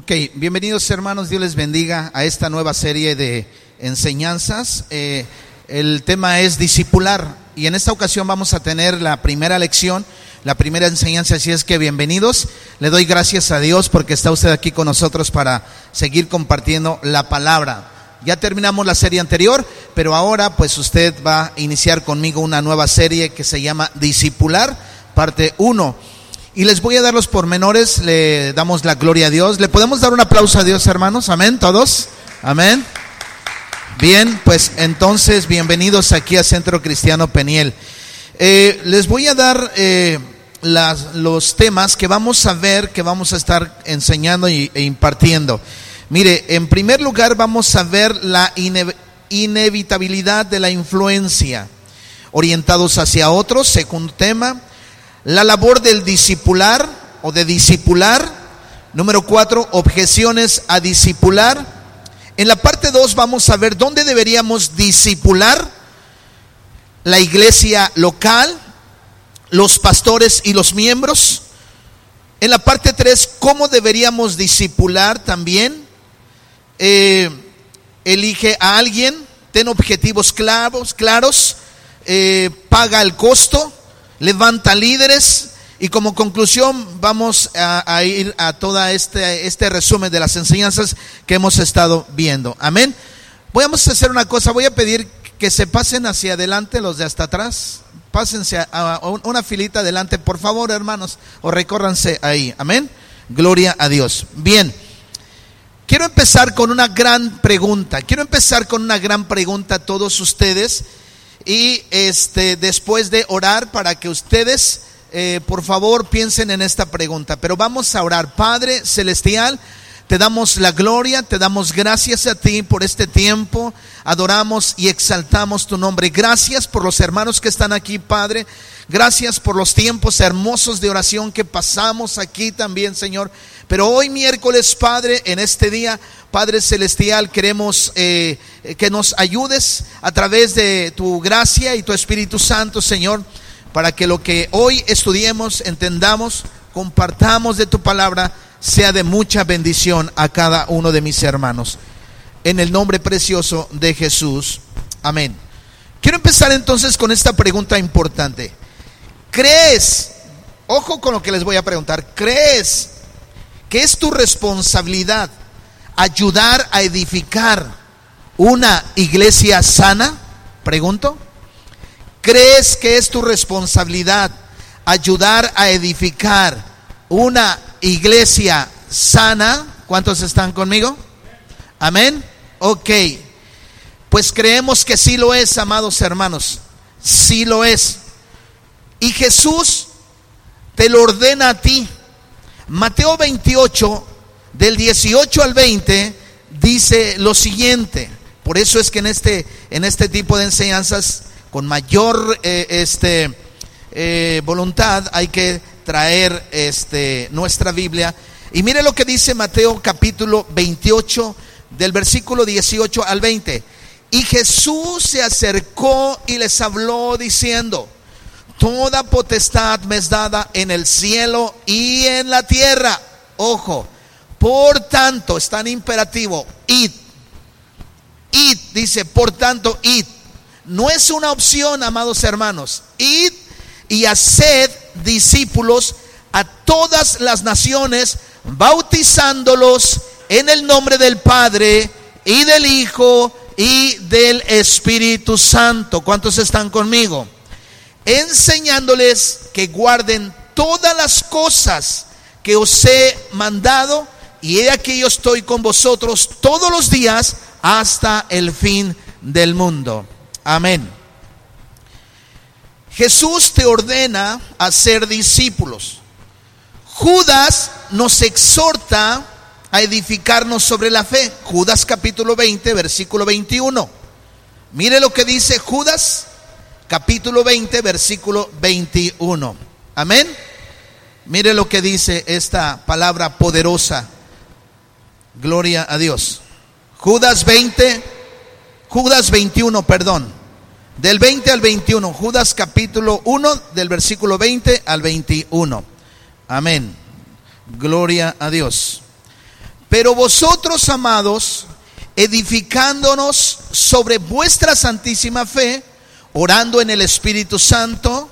Ok, bienvenidos hermanos, Dios les bendiga a esta nueva serie de enseñanzas. Eh, el tema es discipular y en esta ocasión vamos a tener la primera lección, la primera enseñanza, así es que bienvenidos. Le doy gracias a Dios porque está usted aquí con nosotros para seguir compartiendo la palabra. Ya terminamos la serie anterior, pero ahora pues usted va a iniciar conmigo una nueva serie que se llama Discipular, parte 1. Y les voy a dar los pormenores, le damos la gloria a Dios. ¿Le podemos dar un aplauso a Dios, hermanos? Amén, todos. Amén. Bien, pues entonces bienvenidos aquí a Centro Cristiano Peniel. Eh, les voy a dar eh, los temas que vamos a ver, que vamos a estar enseñando e impartiendo. Mire, en primer lugar vamos a ver la ine inevitabilidad de la influencia, orientados hacia otros, segundo tema la labor del discipular o de discipular. Número cuatro, objeciones a discipular. En la parte dos vamos a ver dónde deberíamos discipular la iglesia local, los pastores y los miembros. En la parte tres, cómo deberíamos discipular también. Eh, elige a alguien, ten objetivos claros, claros, eh, paga el costo levanta líderes y como conclusión vamos a, ir a todo este, este resumen de las enseñanzas que hemos estado viendo. Amén. Vamos a hacer una cosa, voy a pedir que se pasen hacia adelante los de hasta atrás. Pásense a una filita adelante, por favor, hermanos, o recórranse ahí. Amén. Gloria a Dios. Bien. Quiero empezar con una gran pregunta. Quiero empezar con una gran pregunta a todos ustedes y este, después de orar para que ustedes, eh, por favor, piensen en esta pregunta. Pero vamos a orar. Padre Celestial, te damos la gloria, te damos gracias a ti por este tiempo, adoramos y exaltamos tu nombre. Gracias por los hermanos que están aquí, Padre. Gracias por los tiempos hermosos de oración que pasamos aquí también, Señor. Pero hoy miércoles, Padre, en este día, Padre Celestial, queremos eh, que nos ayudes a través de tu gracia y tu Espíritu Santo, Señor, para que lo que hoy estudiemos, entendamos, compartamos de tu palabra, sea de mucha bendición a cada uno de mis hermanos. En el nombre precioso de Jesús. Amén. Quiero empezar entonces con esta pregunta importante. ¿Crees? Ojo con lo que les voy a preguntar. ¿Crees que es tu responsabilidad ayudar a edificar una iglesia sana? Pregunto. ¿Crees que es tu responsabilidad ayudar a edificar una iglesia sana? ¿Cuántos están conmigo? Amén. Ok. Pues creemos que sí lo es, amados hermanos. Sí lo es. Y Jesús te lo ordena a ti. Mateo 28 del 18 al 20 dice lo siguiente. Por eso es que en este, en este tipo de enseñanzas, con mayor eh, este, eh, voluntad, hay que traer este, nuestra Biblia. Y mire lo que dice Mateo capítulo 28, del versículo 18 al 20. Y Jesús se acercó y les habló diciendo, Toda potestad me es dada en el cielo y en la tierra. Ojo, por tanto, es tan imperativo, id. Id, dice, por tanto, id. No es una opción, amados hermanos. Id y haced discípulos a todas las naciones, bautizándolos en el nombre del Padre y del Hijo y del Espíritu Santo. ¿Cuántos están conmigo? Enseñándoles que guarden todas las cosas que os he mandado y he aquí yo estoy con vosotros todos los días hasta el fin del mundo. Amén. Jesús te ordena a ser discípulos. Judas nos exhorta a edificarnos sobre la fe. Judas capítulo 20, versículo 21. Mire lo que dice Judas capítulo 20, versículo 21. Amén. Mire lo que dice esta palabra poderosa Gloria a Dios. Judas 20, Judas 21, perdón. Del 20 al 21, Judas capítulo 1, del versículo 20 al 21. Amén. Gloria a Dios. Pero vosotros, amados, edificándonos sobre vuestra santísima fe, orando en el Espíritu Santo,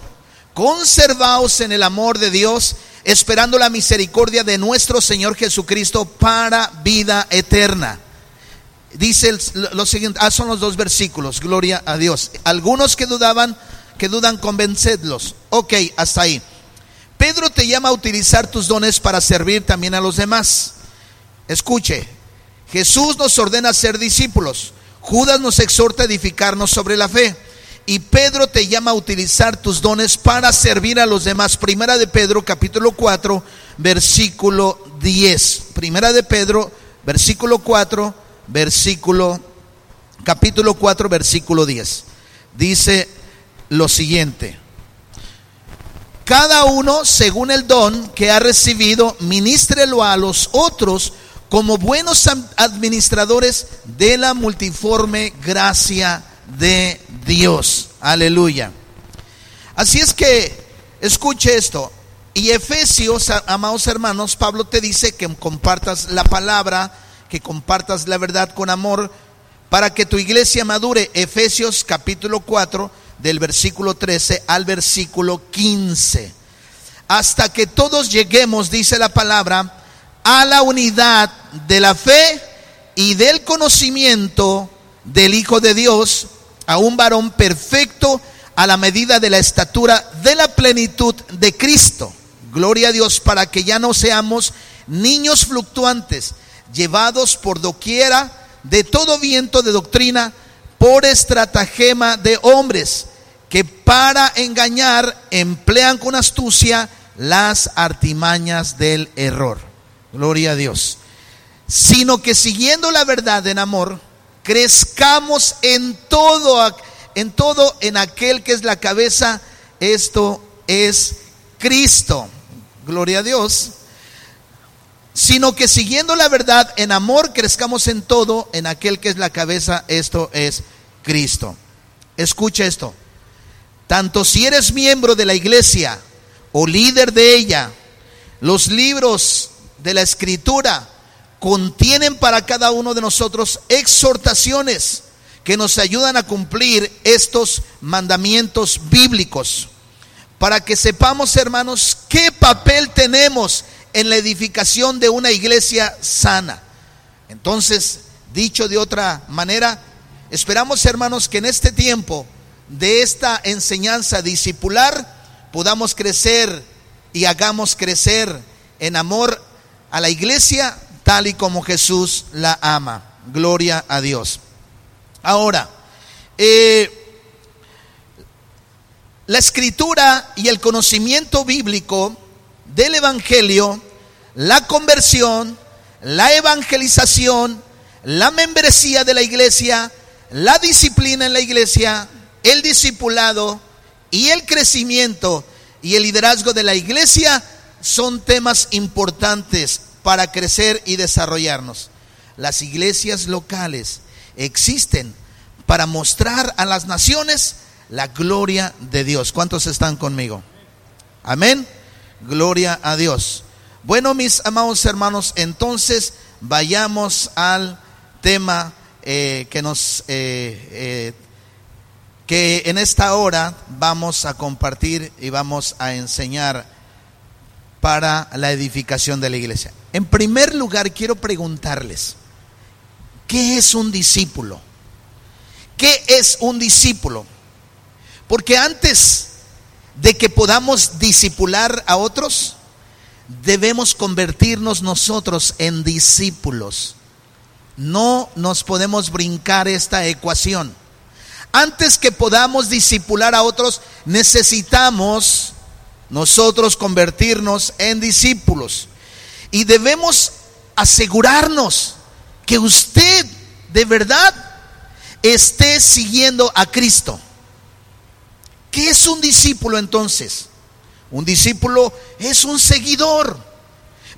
conservaos en el amor de Dios, esperando la misericordia de nuestro Señor Jesucristo para vida eterna. Dice lo siguiente, ah, son los dos versículos, gloria a Dios. Algunos que dudaban, que dudan, convencedlos. Ok, hasta ahí. Pedro te llama a utilizar tus dones para servir también a los demás. Escuche, Jesús nos ordena ser discípulos. Judas nos exhorta a edificarnos sobre la fe. Y Pedro te llama a utilizar tus dones para servir a los demás. Primera de Pedro, capítulo 4, versículo 10. Primera de Pedro, versículo 4, versículo, capítulo 4, versículo 10. Dice lo siguiente. Cada uno, según el don que ha recibido, ministrelo a los otros como buenos administradores de la multiforme gracia de Dios. Aleluya. Así es que, escuche esto. Y Efesios, amados hermanos, Pablo te dice que compartas la palabra, que compartas la verdad con amor, para que tu iglesia madure. Efesios capítulo 4, del versículo 13 al versículo 15. Hasta que todos lleguemos, dice la palabra, a la unidad de la fe y del conocimiento del Hijo de Dios, a un varón perfecto a la medida de la estatura de la plenitud de Cristo. Gloria a Dios para que ya no seamos niños fluctuantes, llevados por doquiera de todo viento de doctrina, por estratagema de hombres, que para engañar emplean con astucia las artimañas del error. Gloria a Dios. Sino que siguiendo la verdad en amor, crezcamos en todo, en todo, en aquel que es la cabeza. Esto es Cristo. Gloria a Dios. Sino que siguiendo la verdad en amor, crezcamos en todo, en aquel que es la cabeza. Esto es Cristo. Escucha esto. Tanto si eres miembro de la iglesia o líder de ella, los libros de la escritura contienen para cada uno de nosotros exhortaciones que nos ayudan a cumplir estos mandamientos bíblicos. Para que sepamos, hermanos, qué papel tenemos en la edificación de una iglesia sana. Entonces, dicho de otra manera, esperamos, hermanos, que en este tiempo de esta enseñanza discipular podamos crecer y hagamos crecer en amor a la iglesia tal y como Jesús la ama. Gloria a Dios. Ahora, eh, la escritura y el conocimiento bíblico del Evangelio, la conversión, la evangelización, la membresía de la iglesia, la disciplina en la iglesia, el discipulado y el crecimiento y el liderazgo de la iglesia son temas importantes para crecer y desarrollarnos. Las iglesias locales existen para mostrar a las naciones la gloria de Dios. ¿Cuántos están conmigo? Amén. Gloria a Dios. Bueno, mis amados hermanos, entonces vayamos al tema eh, que nos eh, eh, que en esta hora vamos a compartir y vamos a enseñar para la edificación de la iglesia. En primer lugar, quiero preguntarles, ¿qué es un discípulo? ¿Qué es un discípulo? Porque antes de que podamos discipular a otros, debemos convertirnos nosotros en discípulos. No nos podemos brincar esta ecuación. Antes que podamos discipular a otros, necesitamos nosotros convertirnos en discípulos. Y debemos asegurarnos que usted de verdad esté siguiendo a Cristo. ¿Qué es un discípulo entonces? Un discípulo es un seguidor.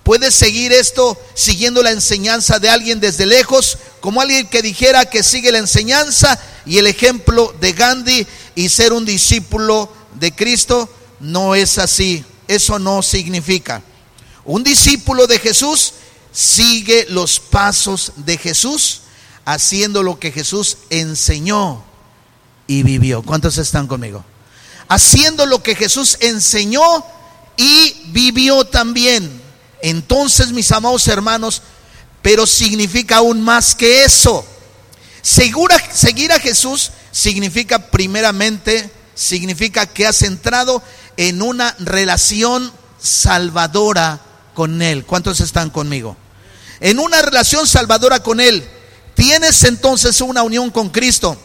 Puedes seguir esto siguiendo la enseñanza de alguien desde lejos, como alguien que dijera que sigue la enseñanza y el ejemplo de Gandhi y ser un discípulo de Cristo no es así. Eso no significa. Un discípulo de Jesús sigue los pasos de Jesús, haciendo lo que Jesús enseñó y vivió. ¿Cuántos están conmigo? Haciendo lo que Jesús enseñó y vivió también. Entonces, mis amados hermanos, pero significa aún más que eso. Segura, seguir a Jesús significa primeramente, significa que has entrado en una relación salvadora con Él. ¿Cuántos están conmigo? En una relación salvadora con Él. Tienes entonces una unión con Cristo,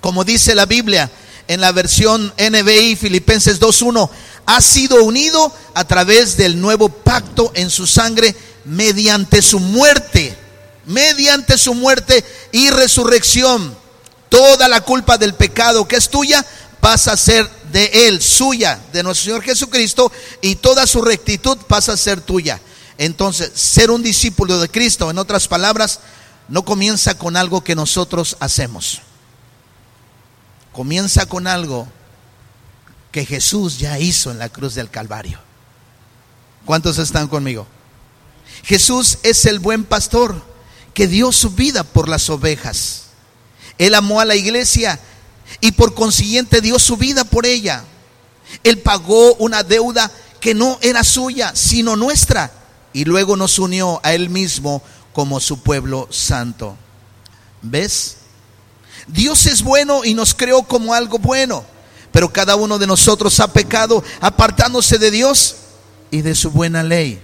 como dice la Biblia en la versión NBI Filipenses 2.1, ha sido unido a través del nuevo pacto en su sangre mediante su muerte, mediante su muerte y resurrección. Toda la culpa del pecado que es tuya pasa a ser de Él, suya, de nuestro Señor Jesucristo, y toda su rectitud pasa a ser tuya. Entonces, ser un discípulo de Cristo, en otras palabras, no comienza con algo que nosotros hacemos. Comienza con algo que Jesús ya hizo en la cruz del Calvario. ¿Cuántos están conmigo? Jesús es el buen pastor que dio su vida por las ovejas. Él amó a la iglesia y por consiguiente dio su vida por ella. Él pagó una deuda que no era suya, sino nuestra, y luego nos unió a Él mismo como su pueblo santo. ¿Ves? Dios es bueno y nos creó como algo bueno, pero cada uno de nosotros ha pecado apartándose de Dios y de su buena ley.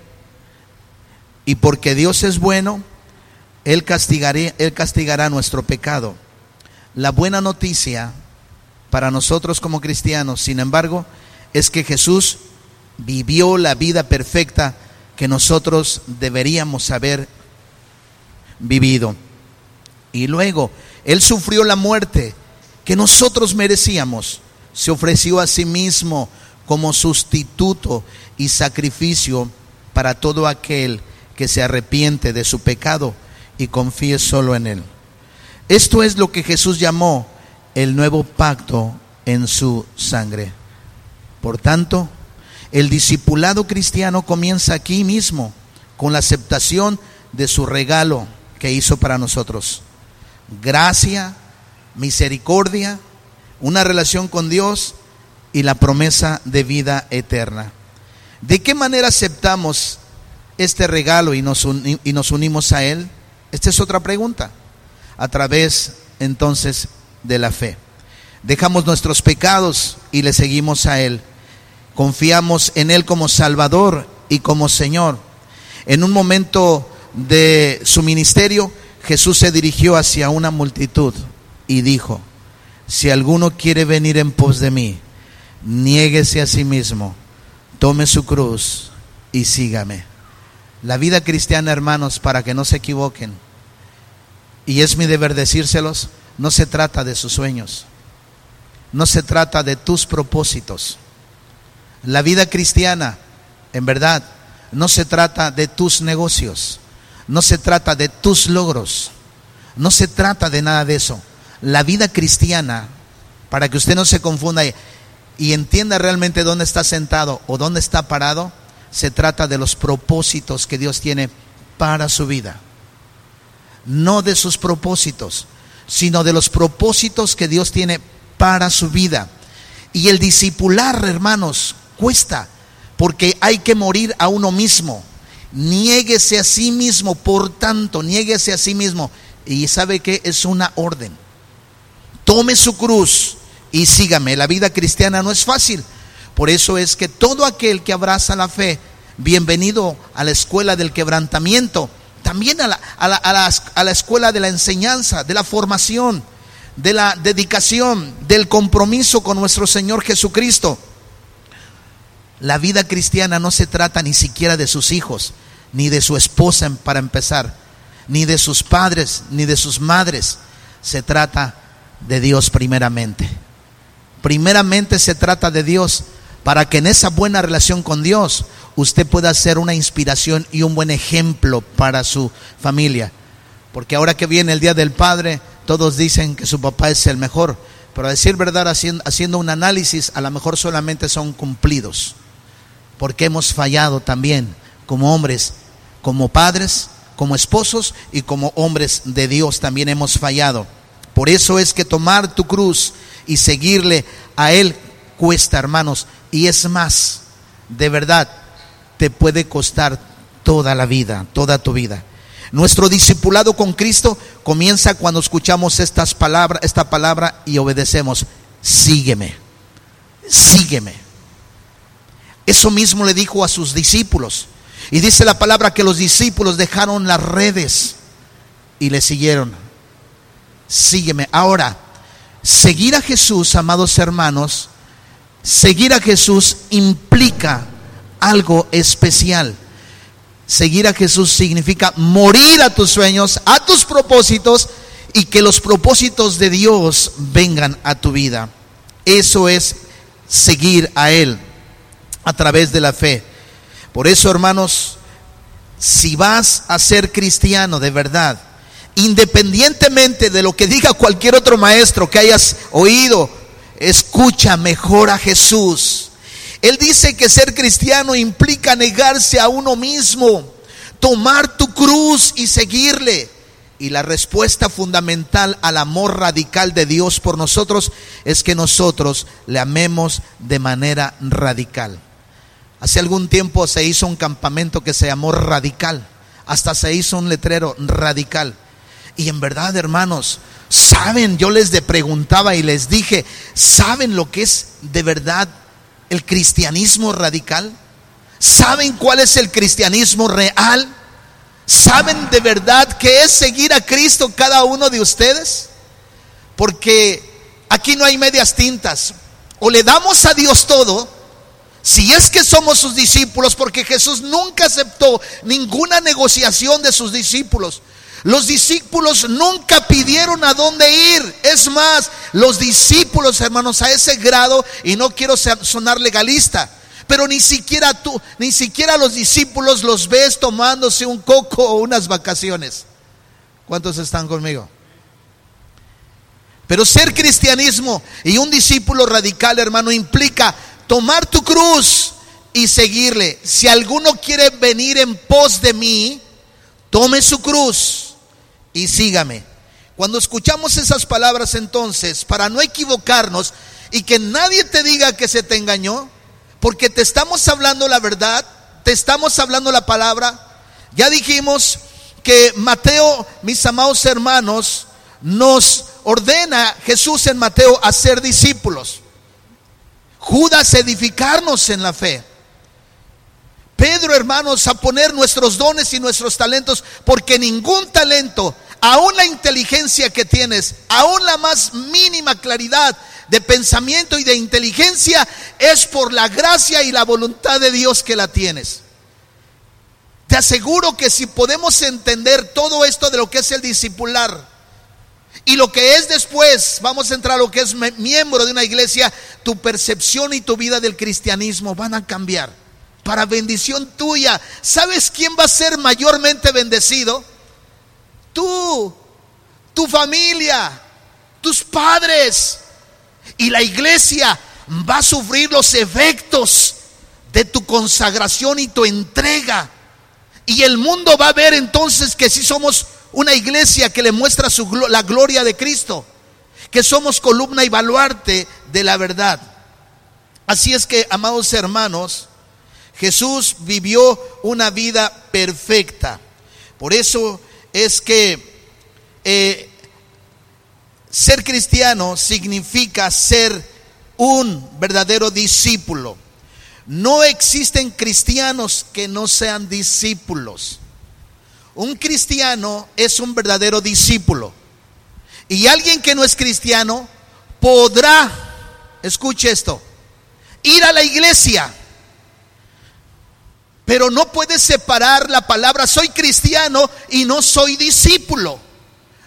Y porque Dios es bueno, Él, castigará, Él castigará nuestro pecado. La buena noticia para nosotros como cristianos, sin embargo, es que Jesús vivió la vida perfecta que nosotros deberíamos haber vivido. Y luego, Él sufrió la muerte que nosotros merecíamos. Se ofreció a sí mismo como sustituto y sacrificio para todo aquel que se arrepiente de su pecado y confíe solo en Él. Esto es lo que Jesús llamó el nuevo pacto en su sangre. Por tanto, el discipulado cristiano comienza aquí mismo con la aceptación de su regalo que hizo para nosotros. Gracia, misericordia, una relación con Dios y la promesa de vida eterna. ¿De qué manera aceptamos este regalo y nos, unimos a Él? Esta es otra pregunta. A través entonces de la fe. Dejamos nuestros pecados y le seguimos a Él. Confiamos en Él como Salvador y como Señor. En un momento de su ministerio, Jesús se dirigió hacia una multitud y dijo, si alguno quiere venir en pos de mí, niéguese a sí mismo, tome su cruz y sígame. La vida cristiana, hermanos, para que no se equivoquen, y es mi deber decírselos, no se trata de sus sueños, no se trata de tus propósitos. La vida cristiana, en verdad, no se trata de tus negocios, no se trata de tus logros, no se trata de nada de eso. La vida cristiana, para que usted no se confunda y entienda realmente dónde está sentado o dónde está parado, se trata de los propósitos que Dios tiene para su vida. No de sus propósitos, sino de los propósitos que Dios tiene para su vida. Y el discipular, hermanos, cuesta, porque hay que morir a uno mismo. Niéguese a sí mismo, por tanto, niéguese a sí mismo. Y sabe que es una orden. Tome su cruz y sígame. La vida cristiana no es fácil. Por eso es que todo aquel que abraza la fe, bienvenido a la escuela del quebrantamiento, también a la, a, la, a, la, escuela de la enseñanza, de la formación, de la dedicación, del compromiso con nuestro Señor Jesucristo. La vida cristiana no se trata ni siquiera de sus hijos, ni de su esposa para empezar, ni de sus padres, ni de sus madres. Se trata de Dios primeramente. Primeramente se trata de Dios para que en esa buena relación con Dios usted pueda ser una inspiración y un buen ejemplo para su familia. Porque ahora que viene el Día del Padre, todos dicen que su papá es el mejor, pero a decir verdad, haciendo un análisis, a lo mejor solamente son cumplidos, porque hemos fallado también como hombres, como padres, como esposos y como hombres de Dios también hemos fallado. Por eso es que tomar tu cruz y seguirle a Él cuesta, hermanos. Y es más, de verdad, te puede costar toda la vida, toda tu vida. Nuestro discipulado con Cristo comienza cuando escuchamos estas palabras, esta palabra y obedecemos. Sígueme, sígueme. Eso mismo le dijo a sus discípulos. Y dice la palabra que los discípulos dejaron las redes y le siguieron. Sígueme. Ahora, seguir a Jesús, amados hermanos, seguir a Jesús implica algo especial. Seguir a Jesús significa morir a tus sueños, a tus propósitos y que los propósitos de Dios vengan a tu vida. Eso es seguir a Él a través de la fe. Por eso, hermanos, si vas a ser cristiano de verdad, independientemente de lo que diga cualquier otro maestro que hayas oído, escucha mejor a Jesús él dice que ser cristiano implica negarse a uno mismo, tomar tu cruz y seguirle. Y la respuesta fundamental al amor radical de Dios por nosotros es que nosotros le amemos de manera radical. Hace algún tiempo se hizo un campamento que se llamó Radical. Hasta se hizo un letrero radical. Y en verdad, hermanos, saben, yo les preguntaba y les dije, ¿saben lo que es de verdad el cristianismo radical? ¿Saben cuál es el cristianismo real? ¿Saben de verdad qué es seguir a Cristo cada uno de ustedes? Porque aquí no hay medias tintas. O le damos a Dios todo, si es que somos sus discípulos, porque Jesús nunca aceptó ninguna negociación de sus discípulos. Los discípulos nunca pidieron a dónde ir. Es más, los discípulos, hermanos, a ese grado, y no quiero sonar legalista, pero ni siquiera tú, ni siquiera los discípulos los ves tomándose un coco o unas vacaciones. ¿Cuántos están conmigo? Pero ser cristianismo y un discípulo radical, hermano, implica tomar tu cruz y seguirle. Si alguno quiere venir en pos de mí, tome su cruz y sígame. Cuando escuchamos esas palabras entonces, para no equivocarnos y que nadie te diga que se te engañó, porque te estamos hablando la verdad, te estamos hablando la palabra, ya dijimos que Mateo, mis amados hermanos, nos ordena Jesús en Mateo a ser discípulos. Judas edificarnos en la fe. Pedro, hermanos, a poner nuestros dones y nuestros talentos, porque ningún talento, aún la inteligencia que tienes, aún la más mínima claridad de pensamiento y de inteligencia, es por la gracia y la voluntad de Dios que la tienes. Te aseguro que si podemos entender todo esto de lo que es el discipular y lo que es después, vamos a entrar a lo que es miembro de una iglesia, tu percepción y tu vida del cristianismo van a cambiar para bendición tuya. ¿Sabes quién va a ser mayormente bendecido? Tú, tu familia, tus padres. Y la iglesia va a sufrir los efectos de tu consagración y tu entrega. Y el mundo va a ver entonces que si somos una iglesia que le muestra su, la gloria de Cristo, que somos columna y baluarte de la verdad. Así es que, amados hermanos, Jesús vivió una vida perfecta. Por eso es que eh, ser cristiano significa ser un verdadero discípulo. No existen cristianos que no sean discípulos. Un cristiano es un verdadero discípulo. Y alguien que no es cristiano podrá, escuche esto, ir a la iglesia pero no puedes separar la palabra soy cristiano y no soy discípulo.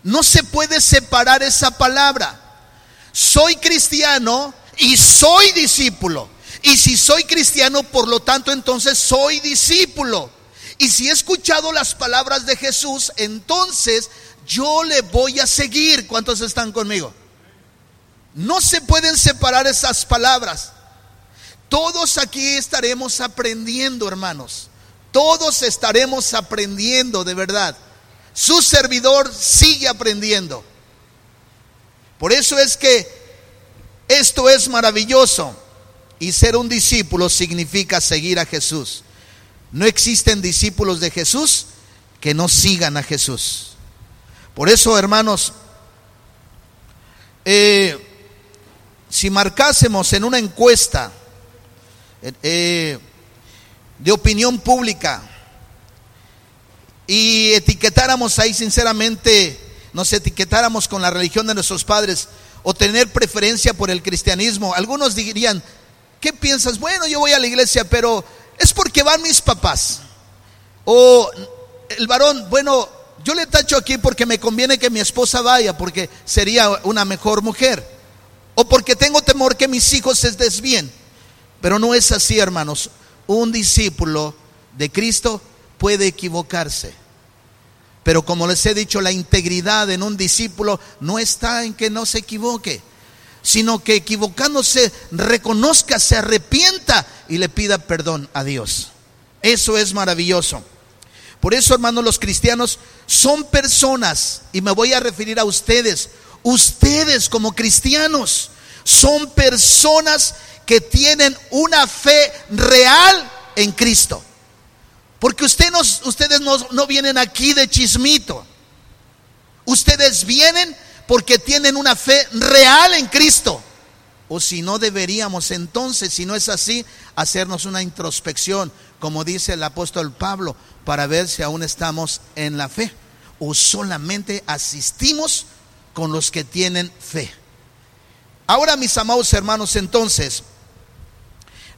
No se puede separar esa palabra. Soy cristiano y soy discípulo. Y si soy cristiano, por lo tanto, entonces soy discípulo. Y si he escuchado las palabras de Jesús, entonces yo le voy a seguir. ¿Cuántos están conmigo? No se pueden separar esas palabras. Todos aquí estaremos aprendiendo, hermanos. Todos estaremos aprendiendo de verdad. Su servidor sigue aprendiendo. Por eso es que esto es maravilloso. Y ser un discípulo significa seguir a Jesús. No existen discípulos de Jesús que no sigan a Jesús. Por eso, hermanos, eh, si marcásemos en una encuesta eh, de opinión pública y etiquetáramos ahí sinceramente, nos etiquetáramos con la religión de nuestros padres o tener preferencia por el cristianismo, algunos dirían, ¿qué piensas? Bueno, yo voy a la iglesia, pero es porque van mis papás. O el varón, bueno, yo le tacho aquí porque me conviene que mi esposa vaya, porque sería una mejor mujer. O porque tengo temor que mis hijos se desvíen. Pero no es así, hermanos. Un discípulo de Cristo puede equivocarse. Pero como les he dicho, la integridad en un discípulo no está en que no se equivoque, sino que equivocándose reconozca, se arrepienta y le pida perdón a Dios. Eso es maravilloso. Por eso, hermanos, los cristianos son personas, y me voy a referir a ustedes, ustedes como cristianos, son personas que tienen una fe real en Cristo. Porque ustedes, no, no vienen aquí de chismito. Ustedes vienen porque tienen una fe real en Cristo. O si no deberíamos entonces, si no es así, hacernos una introspección, como dice el apóstol Pablo, para ver si aún estamos en la fe o solamente asistimos con los que tienen fe. Ahora, mis amados hermanos, entonces,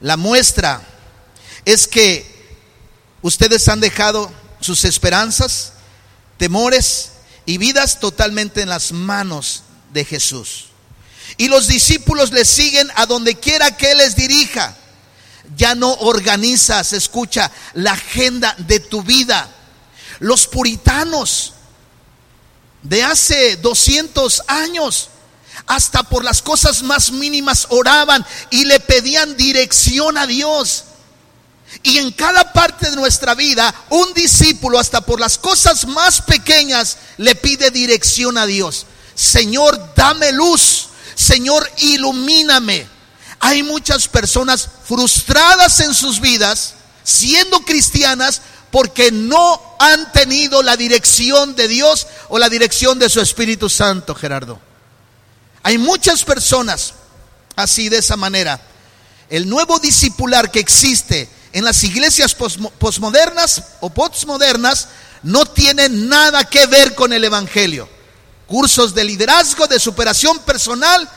la muestra es que ustedes han dejado sus esperanzas, temores y vidas totalmente en las manos de Jesús. Y los discípulos le siguen a donde quiera que Él les dirija ya no organizas, escucha, la agenda de tu vida. Los puritanos de hace 200 años, hasta por las cosas más mínimas oraban y le pedían dirección a Dios. Y en cada parte de nuestra vida, un discípulo, hasta por las cosas más pequeñas, le pide dirección a Dios. Señor, dame luz. Señor, ilumíname. Hay muchas personas frustradas en sus vidas, siendo cristianas, porque no han tenido la dirección de Dios o la dirección de su Espíritu Santo, Gerardo. Hay muchas personas así de esa manera. El nuevo discipular que existe en las iglesias posmodernas o postmodernas no tiene nada que ver con el Evangelio. Cursos de liderazgo, de superación personal,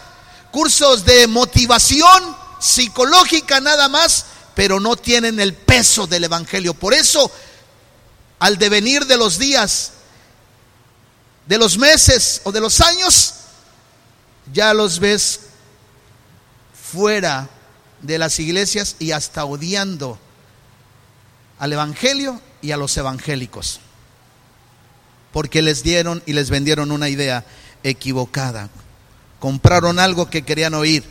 cursos de motivación psicológica nada más, pero no tienen el peso del Evangelio. Por eso, al devenir de los días, de los meses o de los años, ya los ves fuera de las iglesias y hasta odiando al Evangelio y a los evangélicos, porque les dieron y les vendieron una idea equivocada compraron algo que querían oír.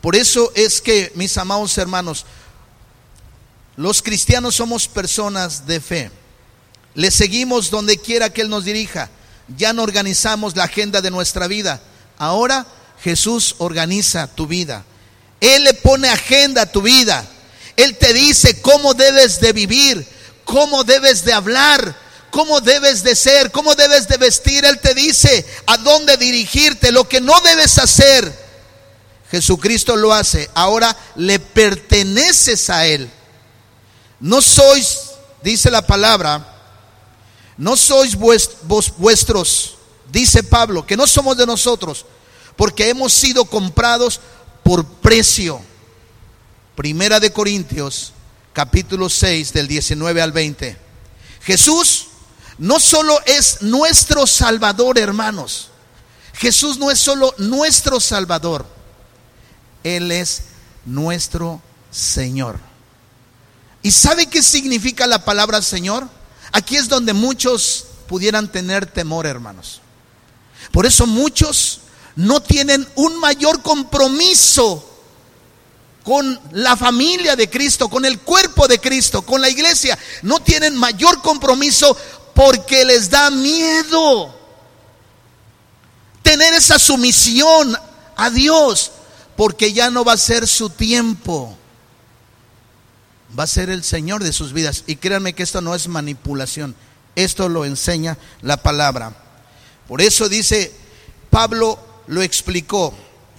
Por eso es que, mis amados hermanos, los cristianos somos personas de fe. Le seguimos donde quiera que Él nos dirija. Ya no organizamos la agenda de nuestra vida. Ahora Jesús organiza tu vida. Él le pone agenda a tu vida. Él te dice cómo debes de vivir, cómo debes de hablar, cómo debes de ser, cómo debes de vestir. Él te dice a dónde dirigirte, lo que no debes hacer. Jesucristo lo hace. Ahora le perteneces a Él. No sois, dice la palabra, no sois vuestros, dice Pablo, que no somos de nosotros, porque hemos sido comprados por precio. Primera de Corintios, capítulo 6, del 19 al 20. Jesús no solo es nuestro Salvador, hermanos. Jesús no es solo nuestro Salvador. Él es nuestro Señor. ¿Y sabe qué significa la palabra Señor? Aquí es donde muchos pudieran tener temor, hermanos. Por eso muchos no tienen un mayor compromiso con la familia de Cristo, con el cuerpo de Cristo, con la iglesia. No tienen mayor compromiso porque les da miedo tener esa sumisión a Dios, porque ya no va a ser su tiempo. Va a ser el Señor de sus vidas. Y créanme que esto no es manipulación. Esto lo enseña la palabra. Por eso dice, Pablo lo explicó.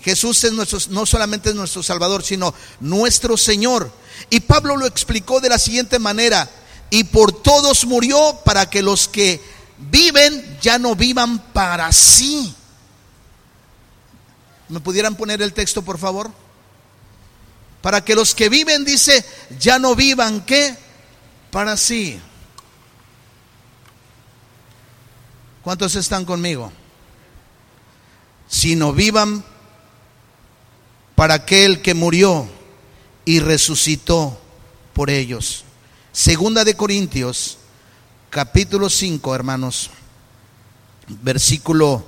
Jesús es nuestro, no solamente es nuestro Salvador, sino nuestro Señor. Y Pablo lo explicó de la siguiente manera, y por todos murió para que los que viven ya no vivan para sí. ¿Me pudieran poner el texto, por favor? Para que los que viven, dice, ya no vivan, ¿qué? Para sí. ¿Cuántos están conmigo? Sino vivan para aquel que murió y resucitó por ellos. Segunda de Corintios, capítulo 5, hermanos, versículo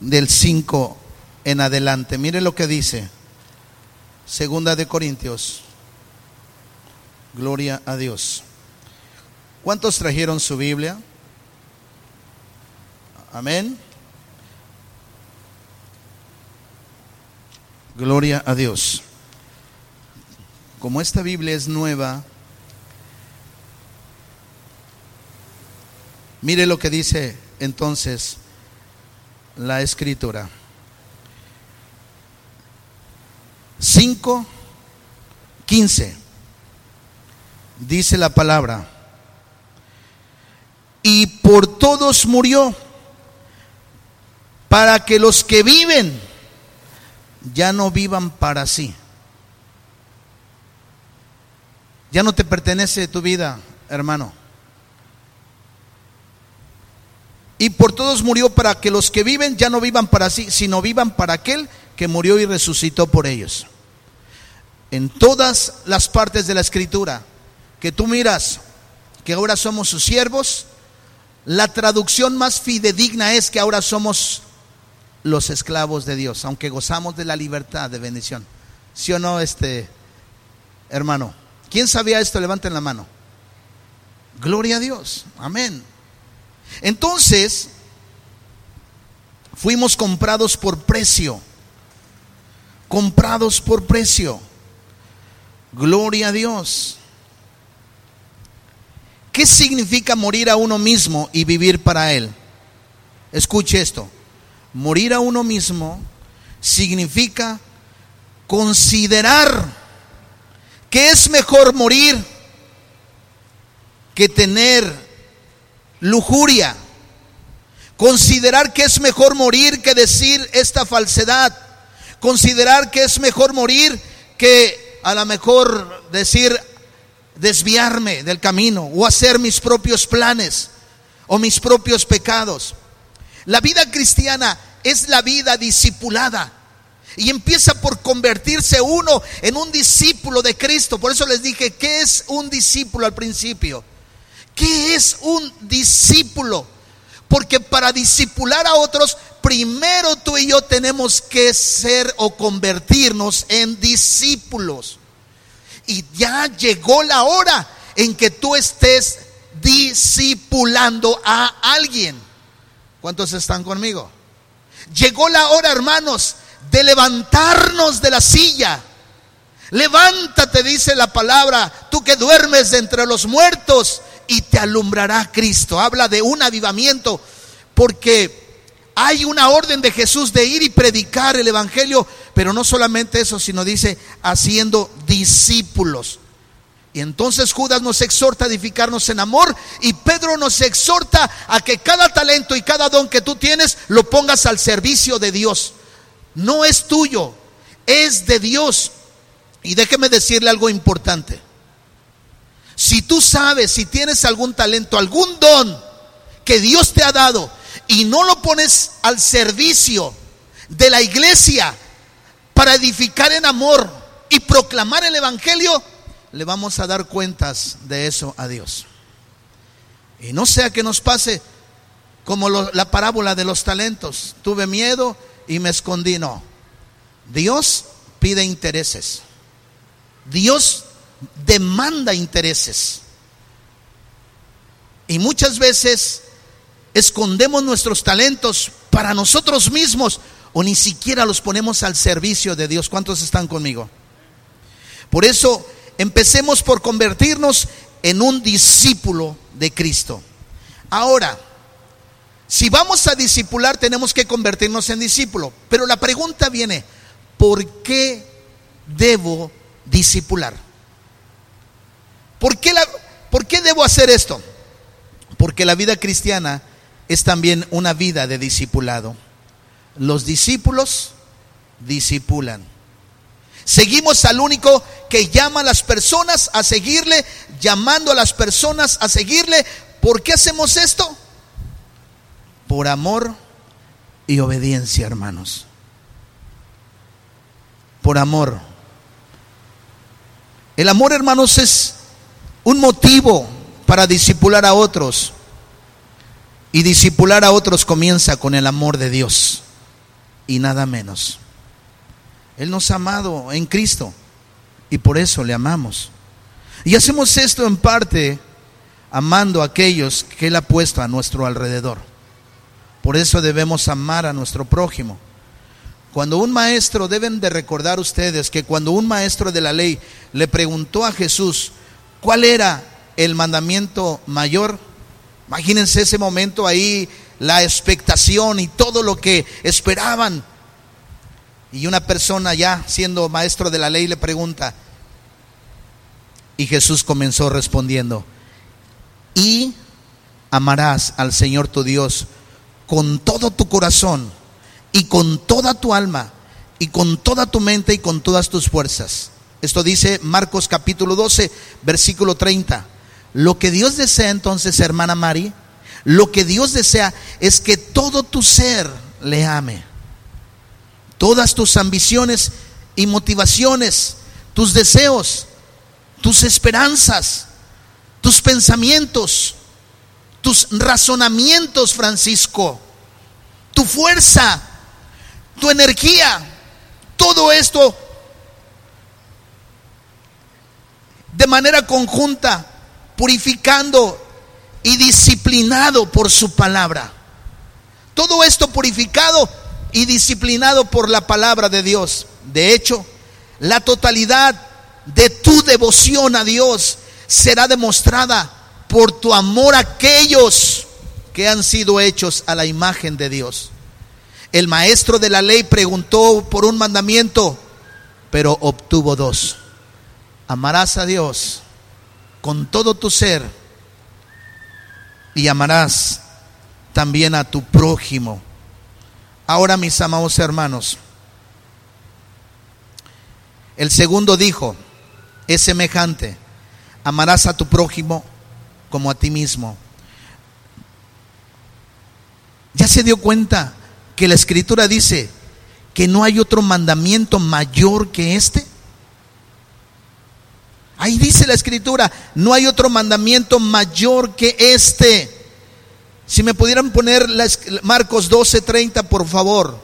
del 5 en adelante. Mire lo que dice. Segunda de Corintios. Gloria a Dios. ¿Cuántos trajeron su Biblia? Amén. Gloria a Dios. Como esta Biblia es nueva, mire lo que dice entonces la escritura. 5, 15. Dice la palabra. Y por todos murió, para que los que viven ya no vivan para sí. Ya no te pertenece tu vida, hermano. Y por todos murió para que los que viven ya no vivan para sí, sino vivan para aquel que murió y resucitó por ellos. En todas las partes de la escritura que tú miras que ahora somos sus siervos, la traducción más fidedigna es que ahora somos los esclavos de Dios, aunque gozamos de la libertad de bendición. ¿Sí o no, este hermano? ¿Quién sabía esto? Levanten la mano. Gloria a Dios. Amén. Entonces, fuimos comprados por precio. Comprados por precio. Gloria a Dios. ¿Qué significa morir a uno mismo y vivir para Él? Escuche esto morir a uno mismo significa considerar que es mejor morir que tener lujuria. Considerar que es mejor morir que decir esta falsedad. Considerar que es mejor morir que a lo mejor decir desviarme del camino o hacer mis propios planes o mis propios pecados. La vida cristiana es la vida discipulada. Y empieza por convertirse uno en un discípulo de Cristo. Por eso les dije, ¿qué es un discípulo al principio? ¿Qué es un discípulo? Porque para discipular a otros, primero tú y yo tenemos que ser o convertirnos en discípulos. Y ya llegó la hora en que tú estés discipulando a alguien. ¿Cuántos están conmigo? Llegó la hora, hermanos, de levantarnos de la silla. Levántate, dice la palabra, tú que duermes entre los muertos y te alumbrará Cristo. Habla de un avivamiento porque hay una orden de Jesús de ir y predicar el Evangelio, pero no solamente eso, sino dice haciendo discípulos. Y entonces Judas nos exhorta a edificarnos en amor y Pedro nos exhorta a que cada talento y cada don que tú tienes lo pongas al servicio de Dios. No es tuyo, es de Dios. Y déjeme decirle algo importante. Si tú sabes, si tienes algún talento, algún don que Dios te ha dado y no lo pones al servicio de la iglesia para edificar en amor y proclamar el Evangelio, le vamos a dar cuentas de eso a Dios. Y no sea que nos pase como la parábola de los talentos. Tuve miedo y me escondí. No. Dios pide intereses. Dios demanda intereses. Y muchas veces escondemos nuestros talentos para nosotros mismos o ni siquiera los ponemos al servicio de Dios. ¿Cuántos están conmigo? Por eso empecemos por convertirnos en un discípulo de Cristo. Ahora, si vamos a discipular tenemos que convertirnos en discípulo. Pero la pregunta viene, ¿por qué debo discipular? ¿Por qué, ¿Por qué debo hacer esto? Porque la vida cristiana es también una vida de discipulado. Los discípulos discipulan. Seguimos al único que llama a las personas a seguirle, llamando a las personas a seguirle. ¿Por qué hacemos esto? Por amor y obediencia, hermanos. Por amor. El amor, hermanos, es un motivo para disipular a otros. Y disipular a otros comienza con el amor de Dios y nada menos. Él nos ha amado en Cristo y por eso le amamos. Y hacemos esto en parte amando a aquellos que Él ha puesto a nuestro alrededor. Por eso debemos amar a nuestro prójimo. Cuando un maestro, deben de recordar ustedes que cuando un maestro de la ley le preguntó a Jesús cuál era el mandamiento mayor, Imagínense ese momento ahí, la expectación y todo lo que esperaban. Y una persona ya siendo maestro de la ley le pregunta, y Jesús comenzó respondiendo, y amarás al Señor tu Dios con todo tu corazón y con toda tu alma y con toda tu mente y con todas tus fuerzas. Esto dice Marcos capítulo 12, versículo 30. Lo que Dios desea entonces, hermana Mari, lo que Dios desea es que todo tu ser le ame. Todas tus ambiciones y motivaciones, tus deseos, tus esperanzas, tus pensamientos, tus razonamientos, Francisco, tu fuerza, tu energía, todo esto de manera conjunta purificando y disciplinado por su palabra. Todo esto purificado y disciplinado por la palabra de Dios. De hecho, la totalidad de tu devoción a Dios será demostrada por tu amor a aquellos que han sido hechos a la imagen de Dios. El maestro de la ley preguntó por un mandamiento, pero obtuvo dos. Amarás a Dios con todo tu ser y amarás también a tu prójimo. Ahora, mis amados hermanos, el segundo dijo, es semejante, amarás a tu prójimo como a ti mismo. ¿Ya se dio cuenta que la escritura dice que no hay otro mandamiento mayor que este? Ahí dice la escritura, no hay otro mandamiento mayor que este. Si me pudieran poner Marcos 12:30, por favor.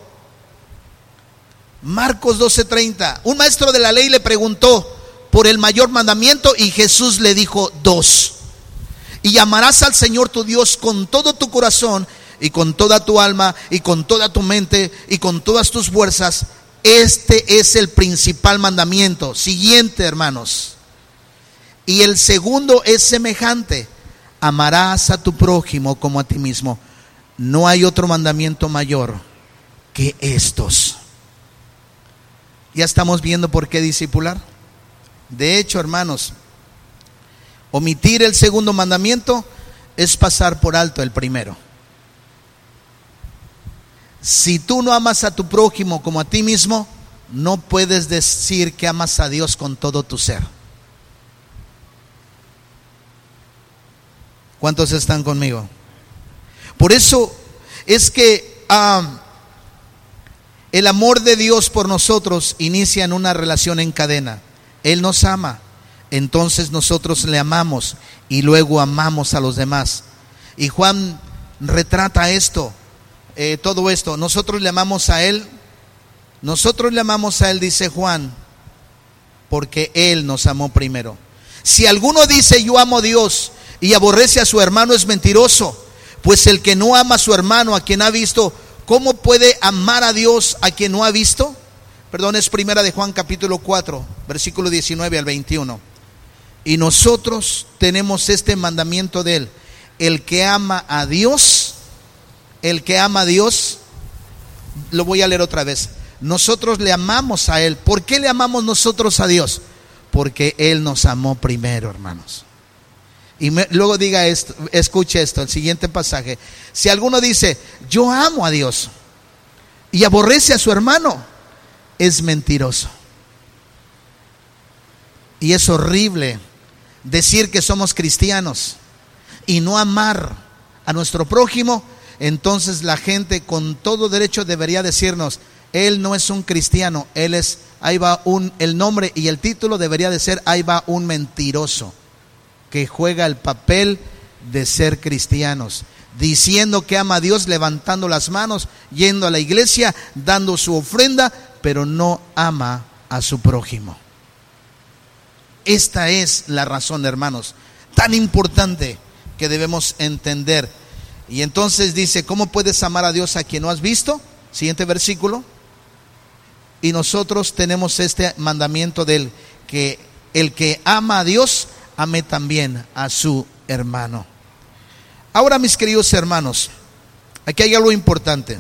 Marcos 12:30. Un maestro de la ley le preguntó por el mayor mandamiento y Jesús le dijo dos. Y amarás al Señor tu Dios con todo tu corazón y con toda tu alma y con toda tu mente y con todas tus fuerzas. Este es el principal mandamiento. Siguiente, hermanos. Y el segundo es semejante. Amarás a tu prójimo como a ti mismo. No hay otro mandamiento mayor que estos. Ya estamos viendo por qué discipular. De hecho, hermanos, omitir el segundo mandamiento es pasar por alto el primero. Si tú no amas a tu prójimo como a ti mismo, no puedes decir que amas a Dios con todo tu ser. ¿Cuántos están conmigo? Por eso es que el amor de Dios por nosotros inicia en una relación en cadena. Él nos ama, entonces nosotros le amamos y luego amamos a los demás. Y Juan retrata esto, eh, todo esto. Nosotros le amamos a Él Nosotros le amamos a Él, dice Juan, porque Él nos amó primero. Si alguno dice yo amo a Dios y aborrece a su hermano es mentiroso, pues el que no ama a su hermano, a quien ha visto, ¿cómo puede amar a Dios a quien no ha visto? Perdón, es primera de Juan capítulo 4, versículo 19 al 21. Y nosotros tenemos este mandamiento de Él. El que ama a Dios, el que ama a Dios, lo voy a leer otra vez. Nosotros le amamos a Él. ¿Por qué le amamos nosotros a Dios? Porque Él nos amó primero, hermanos. Y luego diga esto, escuche esto, el siguiente pasaje. Si alguno dice, yo amo a Dios y aborrece a su hermano, es mentiroso. Y es horrible decir que somos cristianos y no amar a nuestro prójimo, entonces la gente con todo derecho debería decirnos, él no es un cristiano, él es, ahí va un, el nombre y el título debería de ser, ahí va un mentiroso que juega el papel de ser cristianos, diciendo que ama a Dios, levantando las manos, yendo a la iglesia, dando su ofrenda, pero no ama a su prójimo. Esta es la razón, hermanos, tan importante que debemos entender. Y entonces dice, ¿cómo puedes amar a Dios a quien no has visto? Siguiente versículo. Y nosotros tenemos este mandamiento del que el que ama a Dios, ame también a su hermano. Ahora, mis queridos hermanos, aquí hay algo importante.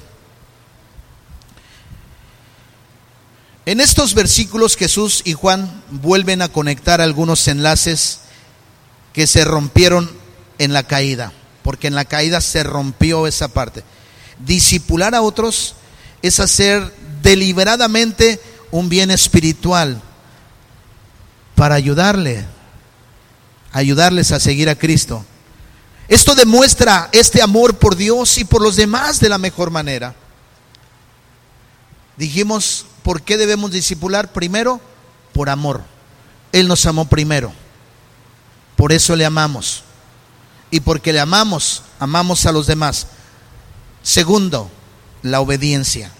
En estos versículos Jesús y Juan vuelven a conectar algunos enlaces que se rompieron en la caída, porque en la caída se rompió esa parte. Disipular a otros es hacer deliberadamente un bien espiritual para ayudarle, ayudarles a seguir a Cristo. Esto demuestra este amor por Dios y por los demás de la mejor manera. Dijimos, ¿por qué debemos discipular? Primero, por amor. Él nos amó primero. Por eso le amamos. Y porque le amamos, amamos a los demás. Segundo, la obediencia.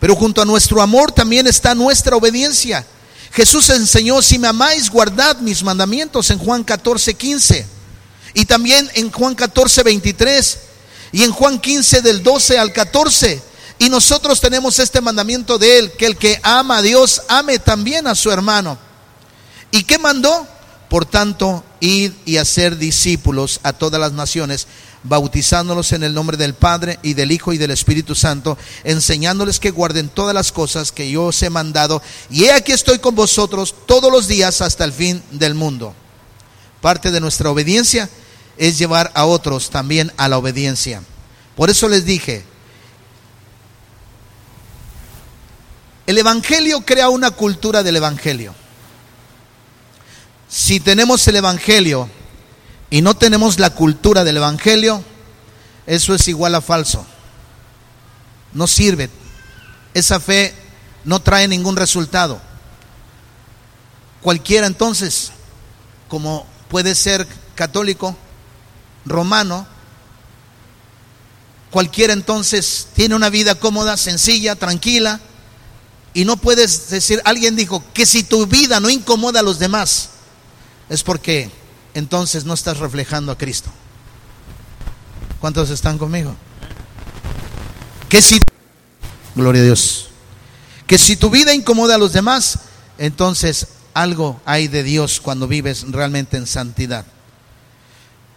Pero junto a nuestro amor también está nuestra obediencia. Jesús enseñó, si me amáis, guardad mis mandamientos en Juan 14, 15. Y también en Juan 14, 23. Y en Juan 15 del 12 al 14. Y nosotros tenemos este mandamiento de él, que el que ama a Dios, ame también a su hermano. ¿Y qué mandó? Por tanto, ir y hacer discípulos a todas las naciones, bautizándolos en el nombre del Padre y del Hijo y del Espíritu Santo, enseñándoles que guarden todas las cosas que yo os he mandado. Y he aquí estoy con vosotros todos los días hasta el fin del mundo. Parte de nuestra obediencia es llevar a otros también a la obediencia. Por eso les dije, el Evangelio crea una cultura del Evangelio. Si tenemos el Evangelio y no tenemos la cultura del Evangelio, eso es igual a falso. No sirve. Esa fe no trae ningún resultado. Cualquiera entonces, como puede ser católico, romano, cualquiera entonces tiene una vida cómoda, sencilla, tranquila, y no puedes decir, alguien dijo, que si tu vida no incomoda a los demás, es porque entonces no estás reflejando a Cristo. ¿Cuántos están conmigo? Que si, gloria a Dios, que si tu vida incomoda a los demás, entonces algo hay de Dios cuando vives realmente en santidad.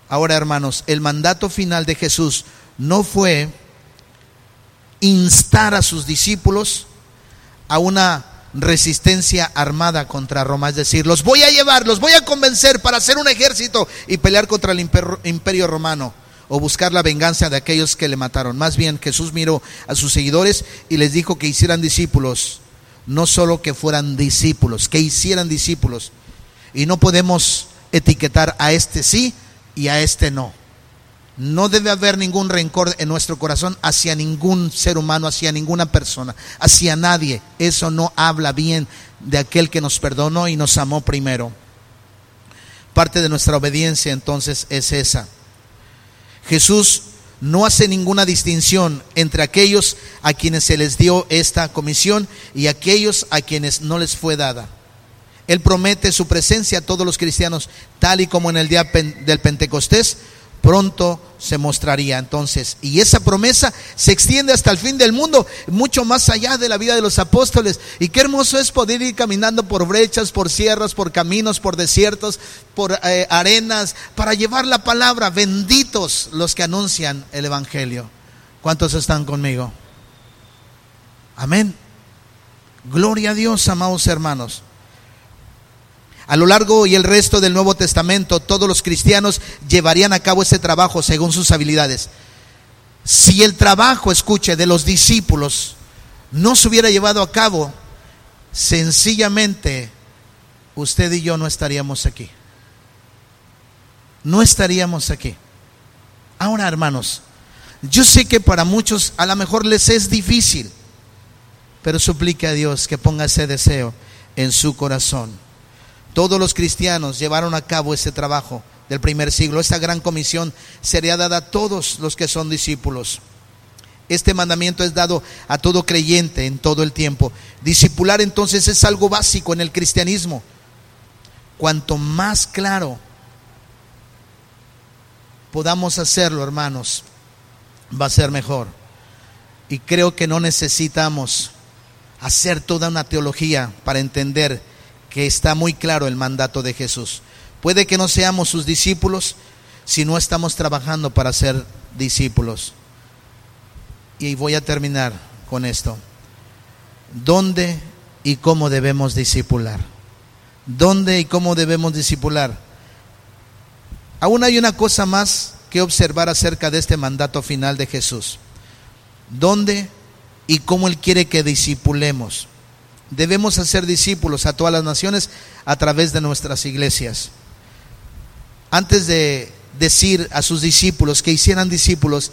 Ahora, hermanos, el mandato final de Jesús no fue instar a sus discípulos a una resistencia armada contra Roma. Es decir, los voy a llevar, los voy a convencer para hacer un ejército y pelear contra el imperio, romano o buscar la venganza de aquellos que le mataron. Más bien Jesús miró a sus seguidores y les dijo que hicieran discípulos, no solo que fueran discípulos, que hicieran discípulos. Y no podemos etiquetar a este sí y a este no. No debe haber ningún rencor en nuestro corazón hacia ningún ser humano, hacia ninguna persona, hacia nadie. Eso no habla bien de aquel que nos perdonó y nos amó primero. Parte de nuestra obediencia entonces es esa. Jesús no hace ninguna distinción entre aquellos a quienes se les dio esta comisión y aquellos a quienes no les fue dada. Él promete su presencia a todos los cristianos, tal y como en el día del Pentecostés pronto se mostraría entonces. Y esa promesa se extiende hasta el fin del mundo, mucho más allá de la vida de los apóstoles. Y qué hermoso es poder ir caminando por brechas, por sierras, por caminos, por desiertos, por eh, arenas, para llevar la palabra. Benditos los que anuncian el Evangelio. ¿Cuántos están conmigo? Amén. Gloria a Dios, amados hermanos. A lo largo y el resto del Nuevo Testamento, todos los cristianos llevarían a cabo ese trabajo según sus habilidades. Si el trabajo, escuche, de los discípulos no se hubiera llevado a cabo, sencillamente usted y yo no estaríamos aquí. No estaríamos aquí. Ahora, hermanos, yo sé que para muchos a lo mejor les es difícil, pero suplique a Dios que ponga ese deseo en su corazón. Todos los cristianos llevaron a cabo ese trabajo del primer siglo. Esta gran comisión sería dada a todos los que son discípulos. Este mandamiento es dado a todo creyente en todo el tiempo. Discipular entonces es algo básico en el cristianismo. Cuanto más claro podamos hacerlo, hermanos, va a ser mejor. Y creo que no necesitamos hacer toda una teología para entender que está muy claro el mandato de Jesús. Puede que no seamos sus discípulos si no estamos trabajando para ser discípulos. Y voy a terminar con esto. ¿Dónde y cómo debemos discipular? ¿Dónde y cómo debemos discipular? Aún hay una cosa más que observar acerca de este mandato final de Jesús. ¿Dónde y cómo Él quiere que discipulemos? Debemos hacer discípulos a todas las naciones a través de nuestras iglesias. Antes de decir a sus discípulos que hicieran discípulos,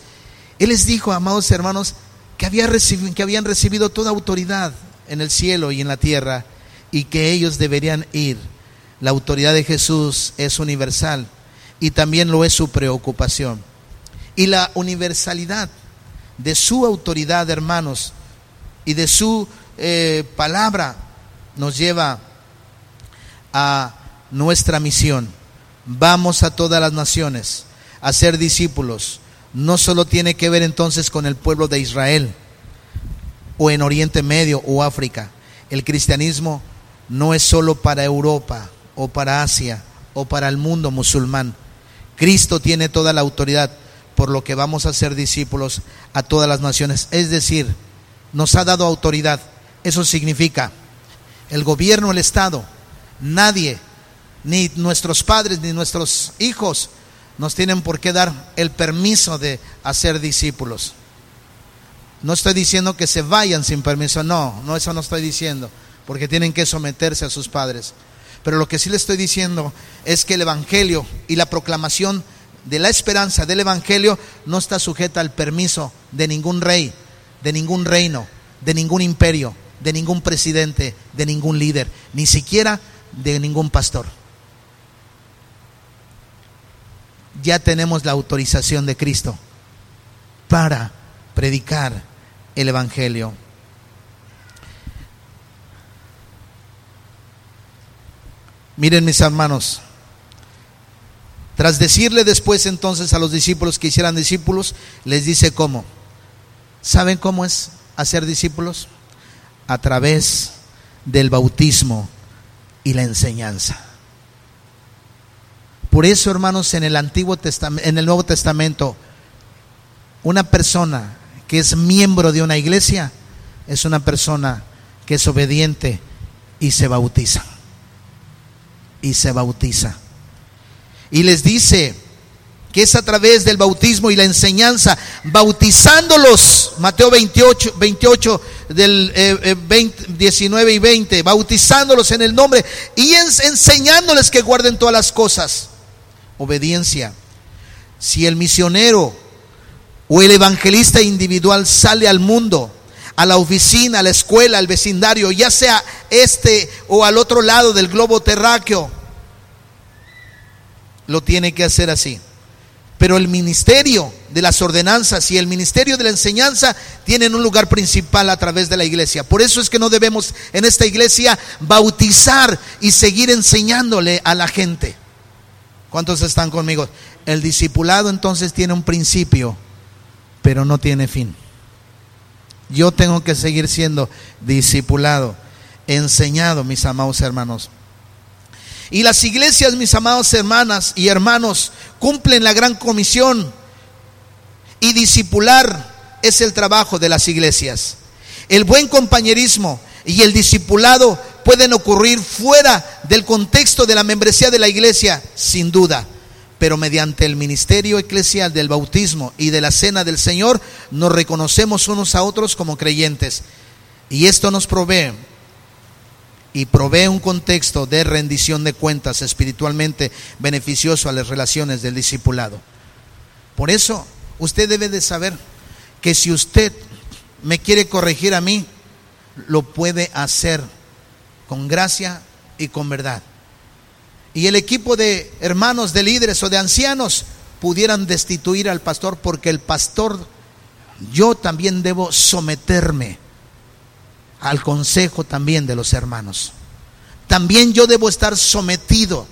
Él les dijo, amados hermanos, que, había que habían recibido toda autoridad en el cielo y en la tierra y que ellos deberían ir. La autoridad de Jesús es universal y también lo es su preocupación. Y la universalidad de su autoridad, hermanos, y de su eh, palabra nos lleva a nuestra misión. Vamos a todas las naciones a ser discípulos. No solo tiene que ver entonces con el pueblo de Israel o en Oriente Medio o África. El cristianismo no es solo para Europa o para Asia o para el mundo musulmán. Cristo tiene toda la autoridad, por lo que vamos a ser discípulos a todas las naciones. Es decir, nos ha dado autoridad eso significa el gobierno, el Estado, nadie, ni nuestros padres, ni nuestros hijos, nos tienen por qué dar el permiso de hacer discípulos. No estoy diciendo que se vayan sin permiso, no, no, eso no estoy diciendo, porque tienen que someterse a sus padres. Pero lo que sí le estoy diciendo es que el Evangelio y la proclamación de la esperanza del Evangelio no está sujeta al permiso de ningún rey, de ningún reino, de ningún imperio de ningún presidente, de ningún líder, ni siquiera de ningún pastor. Ya tenemos la autorización de Cristo para predicar el Evangelio. Miren mis hermanos, tras decirle después entonces a los discípulos que hicieran discípulos, les dice cómo. ¿Saben cómo es hacer discípulos? A través del bautismo y la enseñanza. Por eso, hermanos, en el Antiguo Testamento, en el Nuevo Testamento, una persona que es miembro de una iglesia es una persona que es obediente y se bautiza. Y se bautiza. Y les dice, que es a través del bautismo y la enseñanza, bautizándolos, Mateo 28, 28 del 19 eh, eh, y 20, bautizándolos en el nombre y enseñándoles que guarden todas las cosas. Obediencia. Si el misionero o el evangelista individual sale al mundo, a la oficina, a la escuela, al vecindario, ya sea este o al otro lado del globo terráqueo, lo tiene que hacer así pero el ministerio de las ordenanzas y el ministerio de la enseñanza tienen un lugar principal a través de la iglesia. Por eso es que no debemos en esta iglesia bautizar y seguir enseñándole a la gente. ¿Cuántos están conmigo? El discipulado entonces tiene un principio, pero no tiene fin. Yo tengo que seguir siendo discipulado, enseñado, mis amados hermanos. Y las iglesias, mis amados hermanas y hermanos, cumplen la gran comisión. Y discipular es el trabajo de las iglesias. El buen compañerismo y el discipulado pueden ocurrir fuera del contexto de la membresía de la iglesia, sin duda. Pero mediante el ministerio eclesial del bautismo y de la cena del Señor, nos reconocemos unos a otros como creyentes. Y esto nos provee y provee un contexto de rendición de cuentas espiritualmente beneficioso a las relaciones del discipulado. Por eso, usted debe de saber que si usted me quiere corregir a mí, lo puede hacer con gracia y con verdad. Y el equipo de hermanos, de líderes o de ancianos pudieran destituir al pastor porque el pastor, yo también debo someterme al consejo también de los hermanos. También yo debo estar sometido.